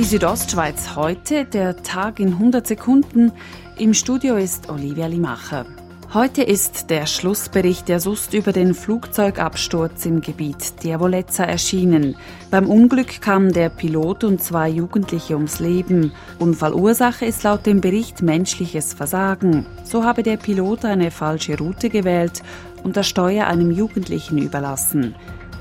Die Südostschweiz heute, der Tag in 100 Sekunden. Im Studio ist Olivia Limacher. Heute ist der Schlussbericht der SUST über den Flugzeugabsturz im Gebiet Diavolezza erschienen. Beim Unglück kamen der Pilot und zwei Jugendliche ums Leben. Unfallursache ist laut dem Bericht menschliches Versagen. So habe der Pilot eine falsche Route gewählt und das Steuer einem Jugendlichen überlassen.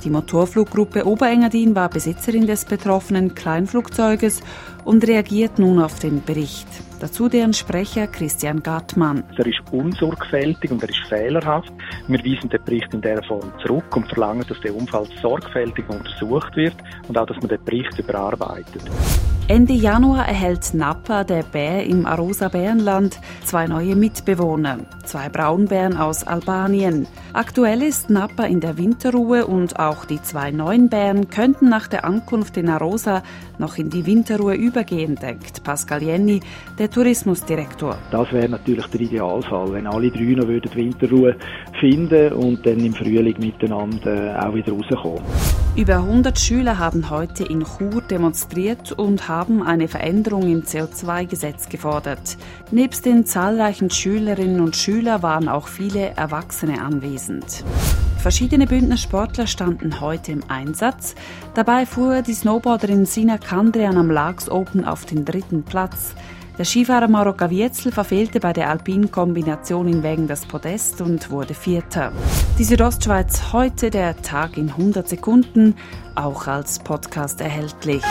Die Motorfluggruppe Oberengadin war Besitzerin des betroffenen Kleinflugzeuges und reagiert nun auf den Bericht. Dazu deren Sprecher Christian Gattmann. Er ist unsorgfältig und er ist fehlerhaft. Wir weisen den Bericht in dieser Form zurück und verlangen, dass der Unfall sorgfältig untersucht wird und auch, dass man den Bericht überarbeitet. Ende Januar erhält Napa, der Bär im Arosa Bärenland, zwei neue Mitbewohner, zwei Braunbären aus Albanien. Aktuell ist Napa in der Winterruhe und auch die zwei neuen Bären könnten nach der Ankunft in Arosa noch in die Winterruhe übergehen, denkt Pascal Jenny, der Tourismusdirektor. Das wäre natürlich der Idealfall, wenn alle drei noch würden Winterruhe finden und dann im Frühling miteinander auch wieder rauskommen. Über 100 Schüler haben heute in Chur demonstriert und haben haben eine Veränderung im CO2-Gesetz gefordert. Nebst den zahlreichen Schülerinnen und Schülern waren auch viele Erwachsene anwesend. Verschiedene Bündner Sportler standen heute im Einsatz. Dabei fuhr die Snowboarderin Sina Kandrian am Lags Open auf den dritten Platz. Der Skifahrer Mauro Gavietzel verfehlte bei der alpinen Kombination in Wegen das Podest und wurde Vierter. Die Südostschweiz heute der Tag in 100 Sekunden, auch als Podcast erhältlich.